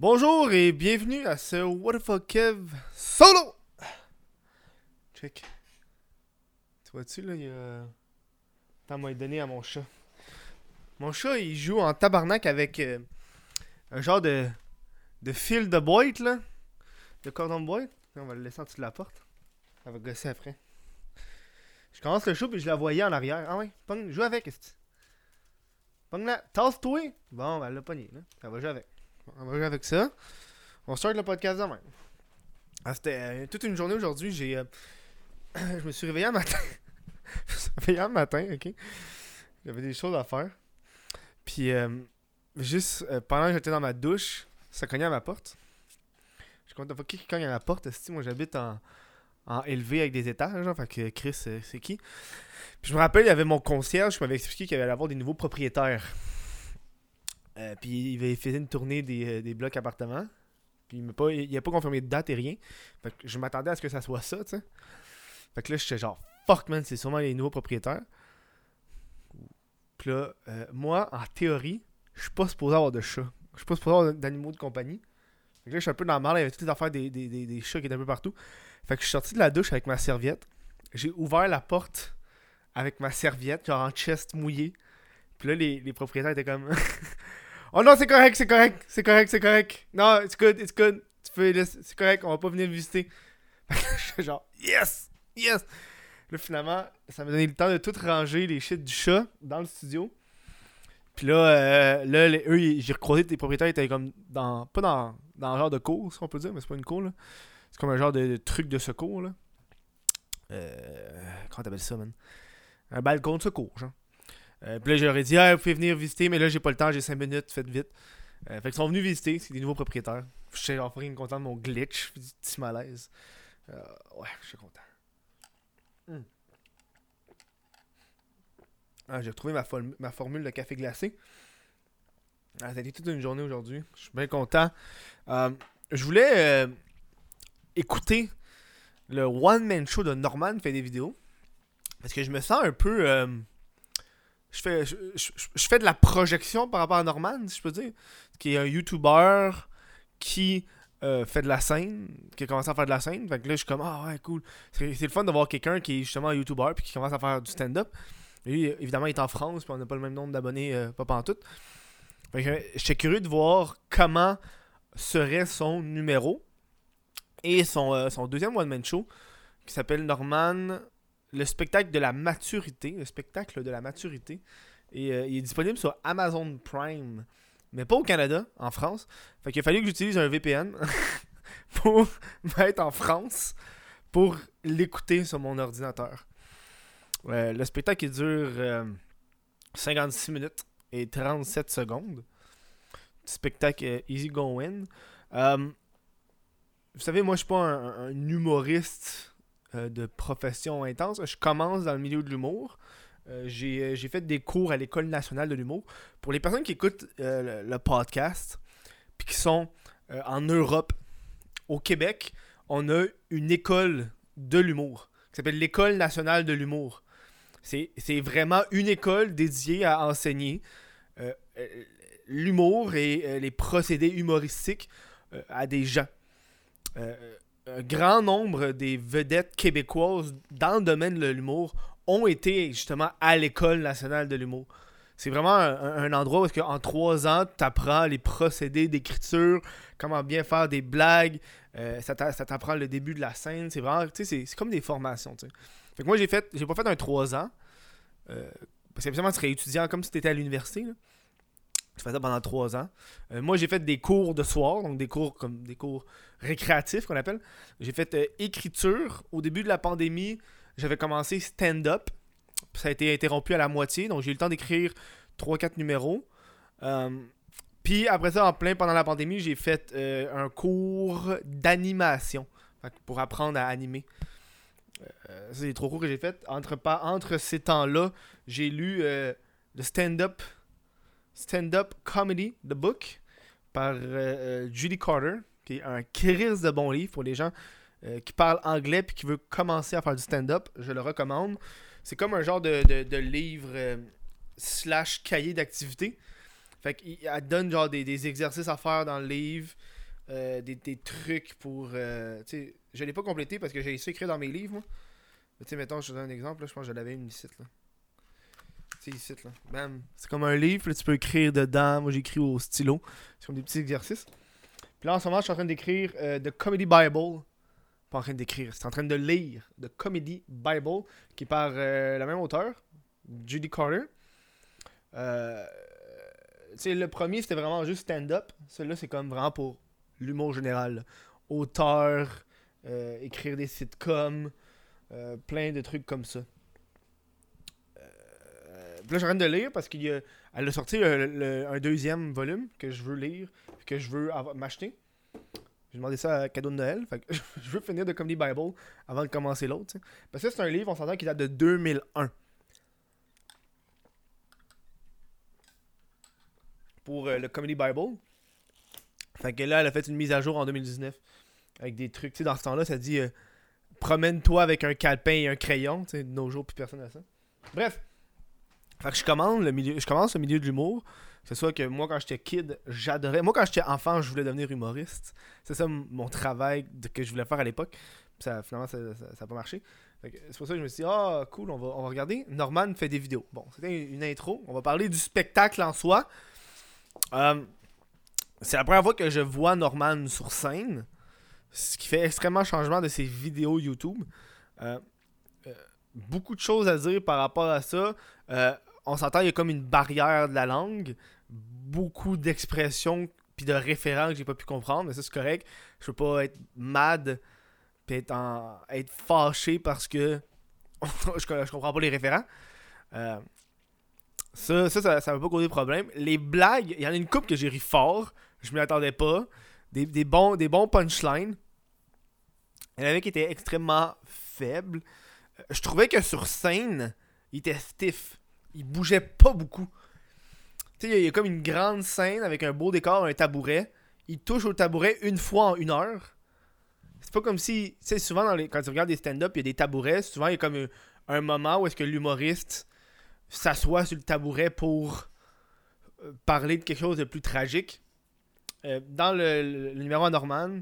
Bonjour et bienvenue à ce What the fuck Kev solo! Check. Tu vois-tu là, il y a. Attends, moi, donné à mon chat. Mon chat, il joue en tabarnak avec euh, un genre de. de fil de boîte là. De cordon de boîte. On va le laisser en dessous de la porte. Ça va gosser après. Je commence le show puis je la voyais en arrière. Ah ouais, pogne, joue avec, est Pogne la. Tasse-toi! Bon, ben, elle l'a pogné, là. Ça va jouer avec. On va jouer avec ça. On start le podcast demain. Ah, c'était euh, toute une journée aujourd'hui. J'ai. euh, je me suis réveillé un matin. je me suis réveillé un matin, ok? J'avais des choses à faire. Puis, euh, juste pendant que j'étais dans ma douche, ça cognait à ma porte. Je compte pas qui cogne à ma porte. moi, j'habite en, en élevé avec des étages. Genre, fait que Chris, c'est qui? Puis, je me rappelle, il y avait mon concierge qui m'avait expliqué qu'il allait avoir des nouveaux propriétaires. Euh, puis il avait fait une tournée des, euh, des blocs appartements. Puis il m'a pas, il a pas confirmé de date et rien. Fait que je m'attendais à ce que ça soit ça, tu sais. Fait que là, j'étais genre, fuck man, c'est sûrement les nouveaux propriétaires. Puis là, euh, moi, en théorie, je suis pas supposé avoir de chat. Je suis pas supposé avoir d'animaux de compagnie. Fait que là, je suis un peu dans le mal, il y avait toutes les affaires des, des, des, des chats qui étaient un peu partout. Fait que je suis sorti de la douche avec ma serviette. J'ai ouvert la porte avec ma serviette, genre en chest mouillé. Puis là, les, les propriétaires étaient comme. oh non, c'est correct, c'est correct, c'est correct, c'est correct. Non, it's good, it's good. Tu peux c'est correct, on va pas venir visiter. Genre, yes, yes. Là, finalement, ça m'a donné le temps de tout ranger les shit du chat dans le studio. Puis là, euh, là eux, j'ai recroisé des propriétaires, ils étaient comme dans. Pas dans, dans un genre de cour, si on peut dire, mais c'est pas une cour, là. C'est comme un genre de, de truc de secours, là. Euh. Comment t'appelles ça, man? Un balcon de secours, genre. Euh, puis là, j'aurais dit, ah, vous pouvez venir visiter, mais là, j'ai pas le temps, j'ai 5 minutes, faites vite. Euh, fait qu'ils sont venus visiter, c'est des nouveaux propriétaires. Je suis genre fucking content de mon glitch, du petit malaise. Euh, ouais, je suis content. Hmm. Ah, j'ai retrouvé ma, ma formule de café glacé. Ah, ça a été toute une journée aujourd'hui. Je suis bien content. Euh, je voulais euh, écouter le one-man show de Norman fait des vidéos. Parce que je me sens un peu. Je, fais, je, fais de la projection par rapport à Norman, si je peux dire. Qui est un YouTuber qui euh, fait de la scène, qui a commencé à faire de la scène. Fait que là, je suis comme, ah ouais, cool. C'est le fun de voir quelqu'un qui est justement un YouTuber puis qui commence à faire du stand-up. Lui, évidemment, il est en France, puis on n'a pas le même nombre d'abonnés, euh, pas pantoute. Fait que j'étais curieux de voir comment serait son numéro et son, euh, son deuxième one-man show qui s'appelle Norman, le spectacle de la maturité. Le spectacle de la maturité. Et euh, il est disponible sur Amazon Prime, mais pas au Canada, en France. Fait qu'il a fallu que j'utilise un VPN pour mettre en France pour l'écouter sur mon ordinateur. Euh, le spectacle il dure euh, 56 minutes et 37 secondes. Spectacle euh, easy going. Euh, vous savez, moi je suis pas un humoriste euh, de profession intense. Je commence dans le milieu de l'humour. Euh, j'ai euh, j'ai fait des cours à l'École nationale de l'humour. Pour les personnes qui écoutent le, podcast, puis qui sont en Europe, au Québec, on a une école de l'humour qui s'appelle l'École nationale de l'humour. C'est vraiment une école dédiée à enseigner l'humour et les procédés humoristiques à des gens. Un grand nombre des vedettes québécoises dans le domaine de l'humour ont été justement à l'École nationale de l'humour. C'est vraiment un, endroit où que en trois ans, tu apprends les procédés d'écriture, comment bien faire des blagues, euh, ça t'a- ça t'apprend le début de la scène. C'est vraiment, tu sais, c'est- comme des formations. Fait que moi, j'ai fait, j'ai pas fait un trois ans, euh, parce qu'habituellement, tu serais étudiant comme si tu étais à l'université. Tu fais ça pendant trois ans. Euh, moi, j'ai fait des cours de soir, donc des cours comme des cours récréatifs qu'on appelle. J'ai fait euh, écriture. Au début de la pandémie, j'avais commencé stand-up. Ça a été interrompu à la moitié, donc j'ai eu le temps d'écrire 3-4 numéros. Euh, puis après ça, en plein pendant la pandémie, j'ai fait un cours d'animation pour apprendre à animer. C'est les trois cours que j'ai fait. Entre, entre ces temps-là, j'ai lu le stand-up Stand-up Comedy, The Book, par euh, euh, Judy Carter, qui est un crise de bon livre pour les gens euh, qui parlent anglais et qui veulent commencer à faire du stand-up. Je le recommande. C'est comme un genre de, de- livre euh, slash cahier d'activité. Fait qu'elle donne genre des, des exercices à faire dans le livre, des, des trucs pour. je l'ai pas complété parce que j'ai essayé d'écrire dans mes livres. Mais tu sais, mettons, je te donne un exemple, là, je pense que je l'avais une ici, là. C'est comme un livre, tu peux écrire dedans. Moi, j'écris au stylo. C'est comme des petits exercices. Puis là, en ce moment, je suis en train d'écrire euh, The Comedy Bible. Pas en train d'écrire, c'est en train de lire The Comedy Bible, qui est par euh, la même auteur, Judy Carter. Euh, le premier, c'était vraiment juste stand-up. Celui-là, c'est comme vraiment pour l'humour général. Auteur, euh, écrire des sitcoms, euh, plein de trucs comme ça. Puis là, train de lire parce qu'elle a, a sorti un deuxième volume que je veux lire, que je veux m'acheter. J'ai demandé ça à cadeau de Noël. Fait que je veux finir de Comedy Bible avant de commencer l'autre. Parce que c'est un livre, on s'entend, qui date de 2001. Pour euh, le Comedy Bible. Fait que là, elle a fait une mise à jour en 2019. Avec des trucs. Tu sais, dans ce temps-là, ça dit euh, Promène-toi avec un calepin et un crayon. De nos jours, plus personne n'a ça. Bref. Fait que je commence le milieu, je commence le milieu de l'humour. Que ce soit que moi, quand j'étais kid, j'adorais. Moi, quand j'étais enfant, je voulais devenir humoriste. C'est ça mon travail que je voulais faire à l'époque. Ça, finalement, ça n'a pas marché. C'est pour ça que je me suis dit, ah, cool, on va, on va regarder. Norman fait des vidéos. Bon, c'était une, une intro. On va parler du spectacle en soi. Euh, c'est la première fois que je vois Norman sur scène. Ce qui fait extrêmement changement de ses vidéos YouTube. Euh, euh, beaucoup de choses à dire par rapport à ça. On s'entend, il y a comme une barrière de la langue. Beaucoup d'expressions puis de référents que j'ai pas pu comprendre, mais ça c'est correct. Je peux pas être mad puis être, fâché parce que je, je comprends pas les référents. Euh, ça, ça, ça, ça m'a pas causé de problème. Les blagues, il y en a une coupe que j'ai ri fort. Je m'y attendais pas. Des, des bons, des bons punchlines. Il y en avait qui étaient extrêmement faibles. Euh, Je trouvais que sur scène, il était stiff. Il bougeait pas beaucoup. Tu sais, il y a- comme une grande scène avec un beau décor, un tabouret. Il touche au tabouret une fois en une heure. C'est pas comme si. Tu sais, souvent, quand tu regardes des stand-up, il y a des tabourets. Souvent, il y a comme un, moment où est-ce que l'humoriste s'assoit sur le tabouret pour euh, parler de quelque chose de plus tragique. Euh, dans le, numéro à Norman,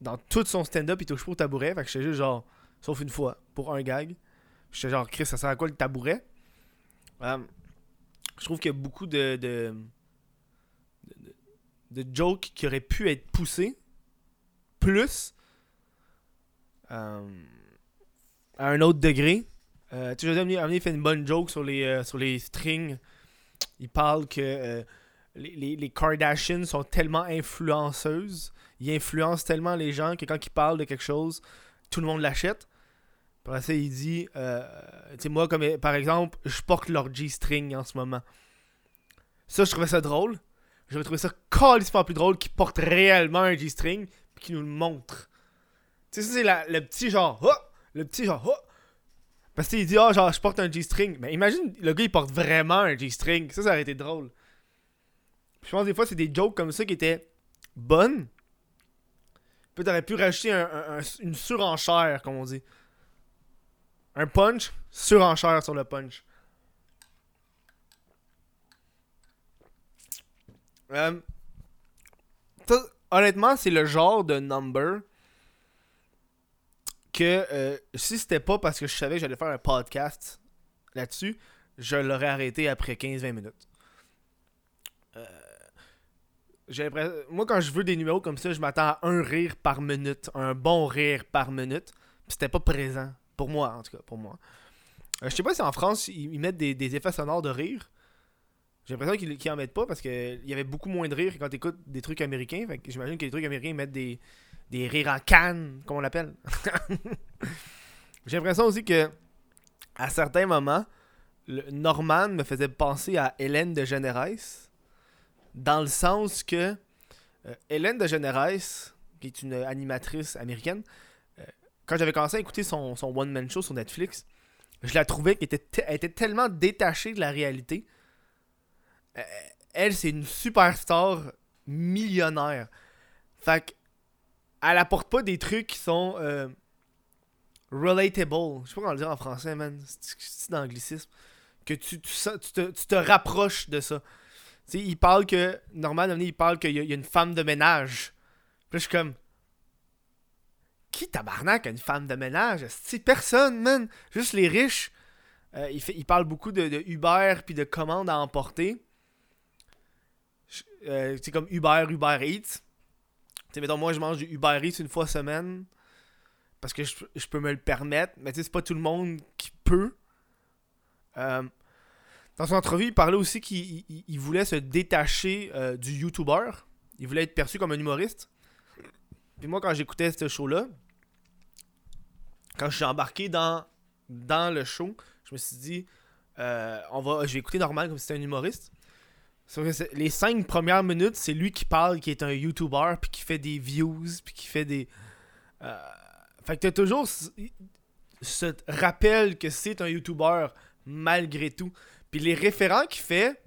dans tout son stand-up, il touche pas au tabouret. Fait que j'étais juste genre, sauf une fois, pour un gag. J'étais genre, Chris, ça sert à quoi le tabouret? Je trouve qu'il y a beaucoup de, de, de, jokes qui auraient pu être poussés plus euh, à un autre degré. Euh, tu sais, fait une bonne joke sur les, euh, sur les strings. Il parle que euh, les, les, les Kardashians sont tellement influenceuses. Ils influencent tellement les gens que quand ils parlent de quelque chose, tout le monde l'achète. Après ça, il dit euh, Tu sais, moi, comme par exemple, je porte leur G-string en ce moment. Ça, je trouvais ça drôle. J'aurais trouvé ça calissement plus drôle qu'ils portent réellement un G-string puis qu'ils nous le montrent. Tu sais, c'est le petit genre Oh! Le petit genre Oh! Parce qu'il dit, ah, genre, je porte un G-string. Mais imagine, le gars, il porte vraiment un G-string. Ça, ça aurait été drôle. Je pense des fois, c'est des jokes comme ça qui étaient bonnes. Puis t'aurais pu rajouter un- un- un- une surenchère, comme on dit. Un punch, surenchère sur le punch. Euh, honnêtement, c'est le genre de number que euh, si c'était pas parce que je savais que j'allais faire un podcast là-dessus, je l'aurais arrêté après 15-20 minutes. Euh, Moi, quand je veux des numéros comme ça, je m'attends à un rire par minute, un bon rire par minute. Puis C'était pas présent. Pour moi, en tout cas, pour moi. Euh, je sais pas si en France, ils, mettent des, effets sonores de rire. J'ai l'impression qu'ils en mettent pas parce qu'il y avait beaucoup moins de rire quand tu écoutes des trucs américains. J'imagine que les trucs américains mettent des, des rires en canne, comme on l'appelle. J'ai l'impression aussi que à certains moments, le Norman me faisait penser à Hélène de Généresse. Dans le sens que euh, Hélène de Généresse, qui est une animatrice américaine, quand j'avais commencé à écouter son, son one-man show sur Netflix, je la trouvais qu'elle était, était tellement détachée de la réalité. Euh, elle, c'est une superstar millionnaire. Fait elle apporte pas des trucs qui sont euh, relatable. Je sais pas comment le dire en français, man. C'est d'anglicisme. Que tu, tu, tu te, tu te rapproches de ça. sais, il parle que. Normal, il parle qu'il y, a une femme de ménage. Puis je suis comme. Qui tabarnak une femme de ménage C'est personne, man. Juste les riches. Euh, il, parle beaucoup de, Uber puis de commandes à emporter. Euh, c'est comme Uber, Uber Eats. sais, mettons, moi, je mange du Uber Eats une fois semaine parce que je, peux me le permettre. Mais c'est pas tout le monde qui peut. Euh, dans son entrevue, il parlait aussi qu'il voulait se détacher du YouTuber. Il voulait être perçu comme un humoriste. Puis moi, quand j'écoutais ce show-là, quand je suis embarqué dans, dans le show, je me suis dit, euh, on va, je vais écouter normal comme si c'était un humoriste. Les cinq premières minutes, c'est lui qui parle, qui est un YouTuber, puis qui fait des views, puis qui fait des. Euh, fait que t'as toujours ce rappel que c'est un YouTuber malgré tout. Puis les référents qu'il fait,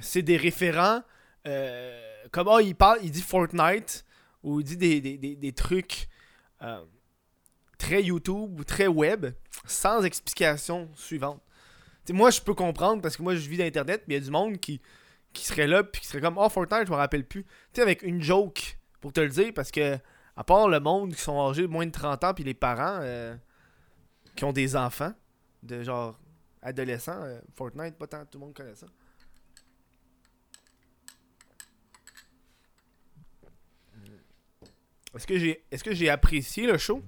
c'est des référents euh, comme oh, il parle, il dit Fortnite ou il dit des, trucs euh, très YouTube ou très web sans explication suivante. moi, je peux comprendre parce que moi, je vis d'internet, mais il y a du monde qui, qui serait là puis qui serait comme oh Fortnite, je me rappelle plus. Tu avec une joke pour te le dire parce que à part le monde qui sont âgés de moins de 30 ans puis les parents euh, qui ont des enfants de genre adolescent, euh, Fortnite, pas tant tout le monde connaît ça. Est-ce que j'ai est-ce que j'ai apprécié le show?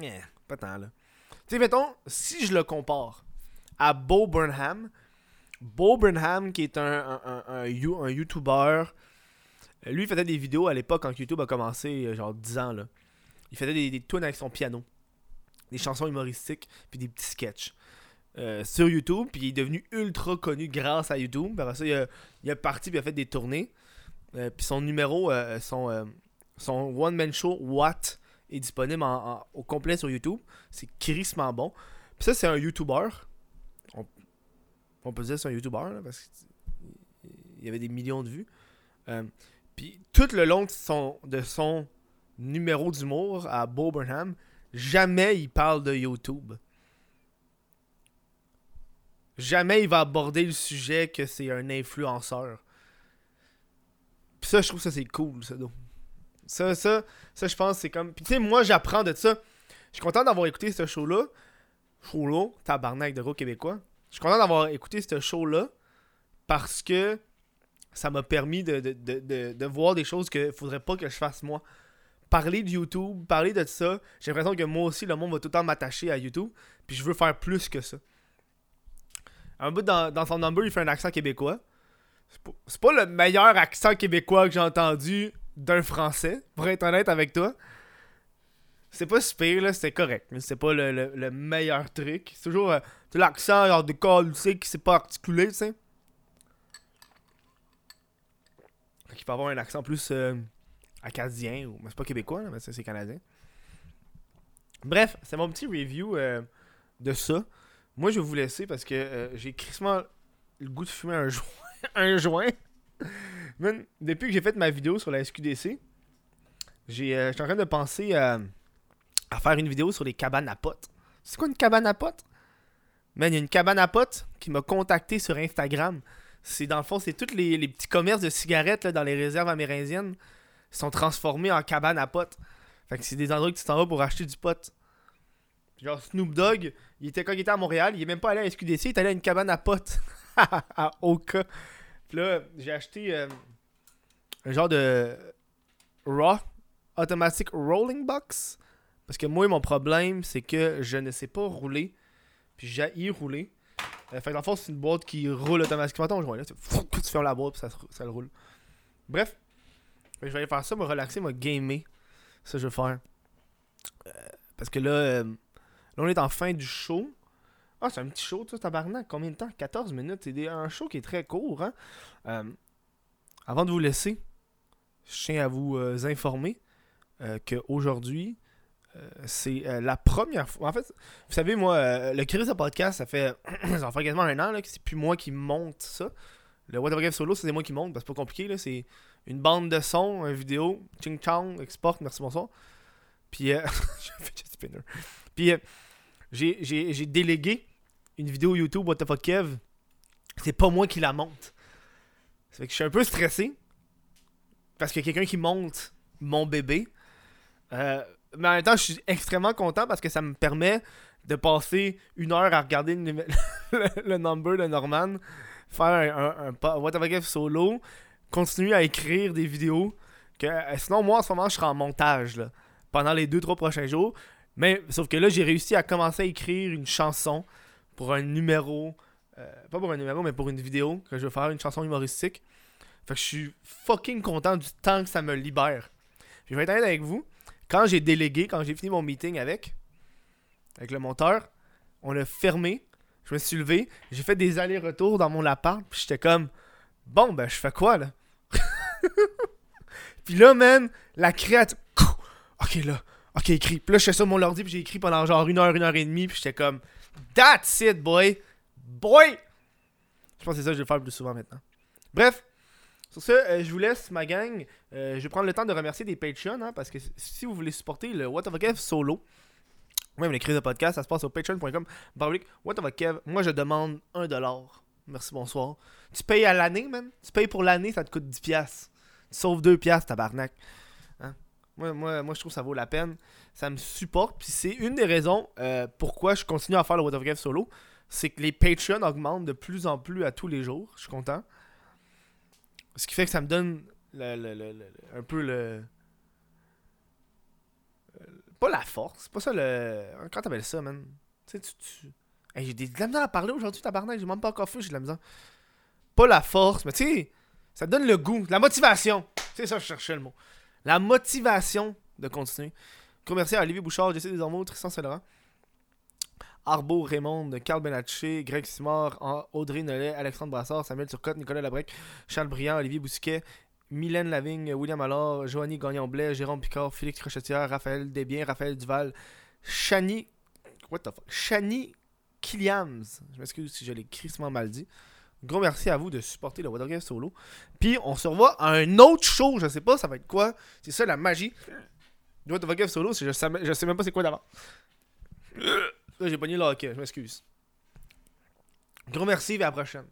Yeah, pas tant là. Tu sais mettons si je le compare à Bo Burnham, Bo Burnham qui est un un, YouTuber lui il faisait des vidéos à l'époque quand YouTube a commencé euh, genre 10 ans là. Il faisait des, des tunes avec son piano, des chansons humoristiques puis des petits sketchs. Euh, sur YouTube, puis il est devenu ultra connu grâce à YouTube. Après ça, il a, a parti, puis il a fait des tournées. Euh, puis son numéro, euh, son, son one-man show, What, est disponible au complet sur YouTube. C'est crissement bon. Ça, c'est un YouTuber. On, peut dire c'est un YouTuber, parce qu'il y avait des millions de vues. puis tout le long de son, numéro d'humour à Bo Burnham, jamais il parle de YouTube jamais il va aborder le sujet que c'est un influenceur. Ça, je trouve ça c'est cool, ça. Ça, ça, ça, je pense, c'est comme. Puis tu sais, moi, j'apprends de ça. Je suis content d'avoir écouté ce show-là. Show-là, tabarnak de gros québécois. Je suis content d'avoir écouté ce show-là parce que ça m'a permis de, voir des choses que faudrait pas que je fasse moi. Parler de YouTube, parler de ça, j'ai l'impression que moi aussi, le monde va tout le temps m'attacher à YouTube. Puis je veux faire plus que ça. Un bout dans, son number, il fait un accent québécois. C'est pas, le meilleur accent québécois que j'ai entendu d'un français, pour être honnête avec toi. C'est pas super, là, c'est correct, mais c'est pas le, meilleur truc. C'est toujours euh, l'accent genre de col, tu sais, qui s'est pas articulé, tu sais. Il peut avoir un accent plus euh, acadien, ou c'est pas québécois, mais c'est canadien. Bref, c'est mon petit review euh, de ça. Moi, je vais vous laisser parce que euh, j'ai crissement le goût de fumer un joint. un joint. Depuis que j'ai fait ma vidéo sur la SQDC, j'ai, euh, en train de penser à faire une vidéo sur les cabanes à potes. C'est quoi une cabane à potes? Man, il y a une cabane à potes qui m'a contacté sur Instagram. C'est dans le fond, c'est tous les, petits commerces de cigarettes dans les réserves amérindiennes sont transformés en cabane à potes. Fait que c'est des endroits que tu t'en vas pour acheter du pot. Genre Snoop Dogg, il était quand il était à Montréal, il est même pas allé à SQDC, il est allé à une cabane à potes à Oka. Là, j'ai acheté euh, un genre de Raw Automatic Rolling Box. Parce que moi, mon problème, c'est que je ne sais pas rouler. Puis j'ai y rouler. Euh, fait que dans le fond, c'est une boîte qui roule automatiquement. Attends, je vois là, tu, tu fermes la boîte, puis ça, le roule. Bref, je vais aller faire ça, me relaxer, me gamer. Ça, je vais faire. Euh, parce que là, Là, on est en fin du show. Ah, c'est un petit show, tu tabarnak. Combien de temps? 14 minutes. C'est un show qui est très court. Hein? Euh, avant de vous laisser, je tiens à vous euh, informer euh, qu'aujourd'hui, c'est la première fois. En fait, vous savez, moi, le Chris podcast, ça fait, ça fait quasiment un an que c'est plus moi qui monte ça. Le What the Solo, c'est moi qui monte, c'est pas compliqué. C'est une bande de son, une vidéo, ching chang, export, merci bonsoir. Puis, euh, Puis, j'ai délégué une vidéo YouTube What Kev. C'est pas moi qui la monte. Ça fait que je suis un peu stressé. Parce qu'il y a quelqu'un qui monte mon bébé. Euh, mais en même temps, je suis extrêmement content parce que ça me permet de passer une heure à regarder le, le, number de Norman, faire un, un, solo, continuer à écrire des vidéos. Que, euh, sinon, moi, en ce moment, je serai en montage là, pendant les 2-3 prochains jours. Mais sauf que là, j'ai réussi à commencer à écrire une chanson pour un numéro. Euh, pas pour un numéro, mais pour une vidéo que je vais faire, une chanson humoristique. Fait que je suis fucking content du temps que ça me libère. je vais être honnête avec vous. Quand j'ai délégué, quand j'ai fini mon meeting avec, avec le monteur, on l'a fermé. Je me suis levé, j'ai fait des allers-retours dans mon appart, puis j'étais comme, bon, ben, je fais quoi, là? puis là, man, la créature. Ok, là, ok, écrit. Puis là, je fais ça mon ordi, puis j'ai écrit pendant genre une heure, une heure et demie, puis j'étais comme, that's it, boy! Boy! Je pense que c'est ça que je vais faire plus souvent maintenant. Bref, sur ce, euh, je vous laisse, ma gang. Euh, je vais prendre le temps de remercier des Patreons, hein, parce que si vous voulez supporter le What of a Kev solo, même les crises de podcast, ça se passe au patreon.com. What of a Kev, moi je demande 1$. Merci, bonsoir. Tu payes à l'année, man? Tu payes pour l'année, ça te coûte 10$. Tu sauves 2$, tabarnak. Hein? Moi, moi, moi, je trouve que ça vaut la peine. Ça me supporte. Puis c'est une des raisons euh, pourquoi je continue à faire le What solo. C'est que les Patreons augmentent de plus en plus à tous les jours. Je suis content. Ce qui fait que ça me donne un peu le. Euh, pas la force, pas ça le. Quand t'appelles ça, man? Tu sais, tu. tu... j'ai des, de la misère à parler aujourd'hui, tabarnak. J'ai même pas encore fait, j'ai de la misère. Pas la force, mais tu sais, ça donne le goût, la motivation. C'est ça, je cherchais le mot. La motivation de continuer. Commercial à Olivier Bouchard, Jesse Desormeaux, Tristan Celeran. Arbo, Raymond, Carl Benatché, Greg Simard, Audrey Nollet, Alexandre Brassard, Samuel Turcotte, Nicolas Labrec, Charles Briand, Olivier Bousquet, Mylène Lavigne, William Allard, Joanie Gagnon-Blais, Jérôme Picard, Félix Crochetière, Raphaël Desbiens, Raphaël Duval, Chani. What the fuck? Chani Killiams. Je m'excuse si je l'ai crissement mal dit. Gros merci à vous de supporter le Watergame Solo. Puis on se revoit à un autre show. Je sais pas, ça va être quoi? C'est ça la magie. Du Watergame Solo, je sais, je sais même pas c'est quoi d'avant j'ai pogné le hockey, je m'excuse. Gros merci et à la prochaine.